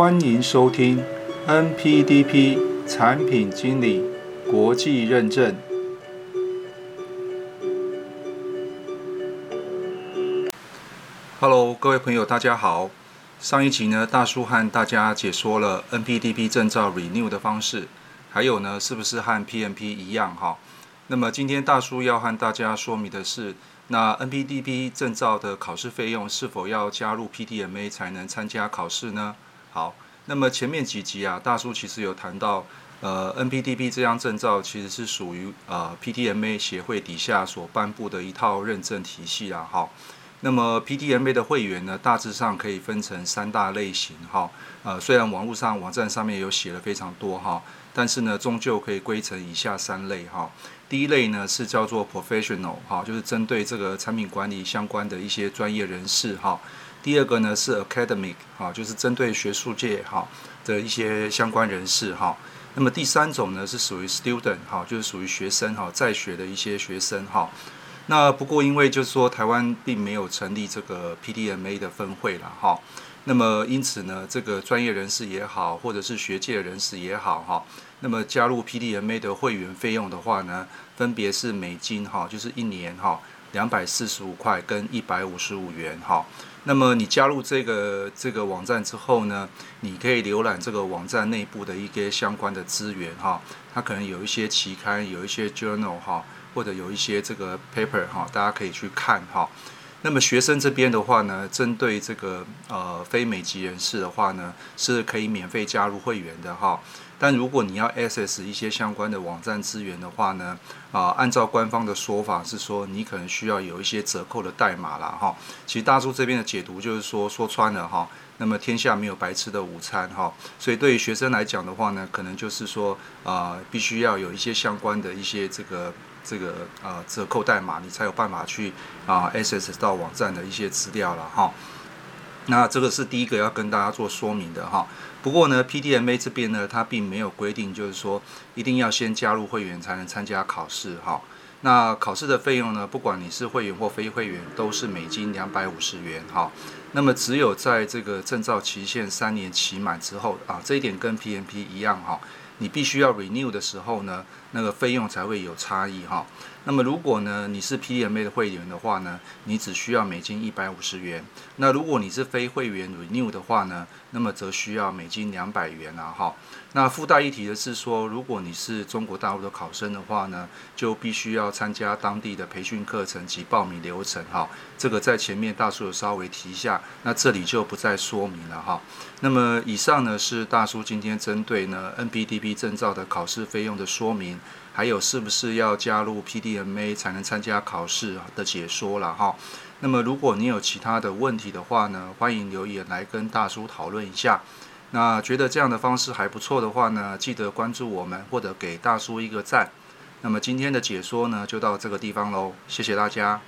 欢迎收听 NPDP 产品经理国际认证。Hello，各位朋友，大家好。上一集呢，大叔和大家解说了 NPDP 证照 renew 的方式，还有呢，是不是和 PMP 一样哈？那么今天大叔要和大家说明的是。那 NPDP 证照的考试费用是否要加入 PTMA 才能参加考试呢？好，那么前面几集啊，大叔其实有谈到，呃，NPDP 这张证照其实是属于呃 PTMA 协会底下所颁布的一套认证体系啊。好，那么 PTMA 的会员呢，大致上可以分成三大类型哈。呃，虽然网络上网站上面有写了非常多哈，但是呢，终究可以归成以下三类哈。第一类呢是叫做 professional 哈，就是针对这个产品管理相关的一些专业人士哈。第二个呢是 academic 哈，就是针对学术界哈的一些相关人士哈。那么第三种呢是属于 student 哈，就是属于学生哈，在学的一些学生哈。那不过因为就是说台湾并没有成立这个 PDMA 的分会了哈。那么因此呢，这个专业人士也好，或者是学界人士也好哈。那么加入 PDMA 的会员费用的话呢，分别是美金哈，就是一年哈两百四十五块跟一百五十五元哈。那么你加入这个这个网站之后呢，你可以浏览这个网站内部的一些相关的资源哈。它可能有一些期刊，有一些 journal 哈，或者有一些这个 paper 哈，大家可以去看哈。那么学生这边的话呢，针对这个呃非美籍人士的话呢，是可以免费加入会员的哈。但如果你要 access 一些相关的网站资源的话呢，啊，按照官方的说法是说，你可能需要有一些折扣的代码啦哈。其实大叔这边的解读就是说，说穿了哈，那么天下没有白吃的午餐哈，所以对于学生来讲的话呢，可能就是说啊，必须要有一些相关的一些这个。这个呃折扣代码，你才有办法去啊 access 到网站的一些资料了哈。那这个是第一个要跟大家做说明的哈。不过呢，PDMA 这边呢，它并没有规定，就是说一定要先加入会员才能参加考试哈。那考试的费用呢，不管你是会员或非会员，都是美金两百五十元哈。那么只有在这个证照期限三年期满之后啊，这一点跟 PMP 一样哈。你必须要 renew 的时候呢，那个费用才会有差异哈。那么如果呢你是 PMA 的会员的话呢，你只需要美金一百五十元。那如果你是非会员 renew 的话呢，那么则需要美金两百元啊哈。那附带一提的是说，如果你是中国大陆的考生的话呢，就必须要参加当地的培训课程及报名流程哈。这个在前面大叔有稍微提一下，那这里就不再说明了哈。那么以上呢是大叔今天针对呢 NPDP 证照的考试费用的说明。还有是不是要加入 PDMA 才能参加考试的解说了哈？那么如果你有其他的问题的话呢，欢迎留言来跟大叔讨论一下。那觉得这样的方式还不错的话呢，记得关注我们或者给大叔一个赞。那么今天的解说呢，就到这个地方喽，谢谢大家。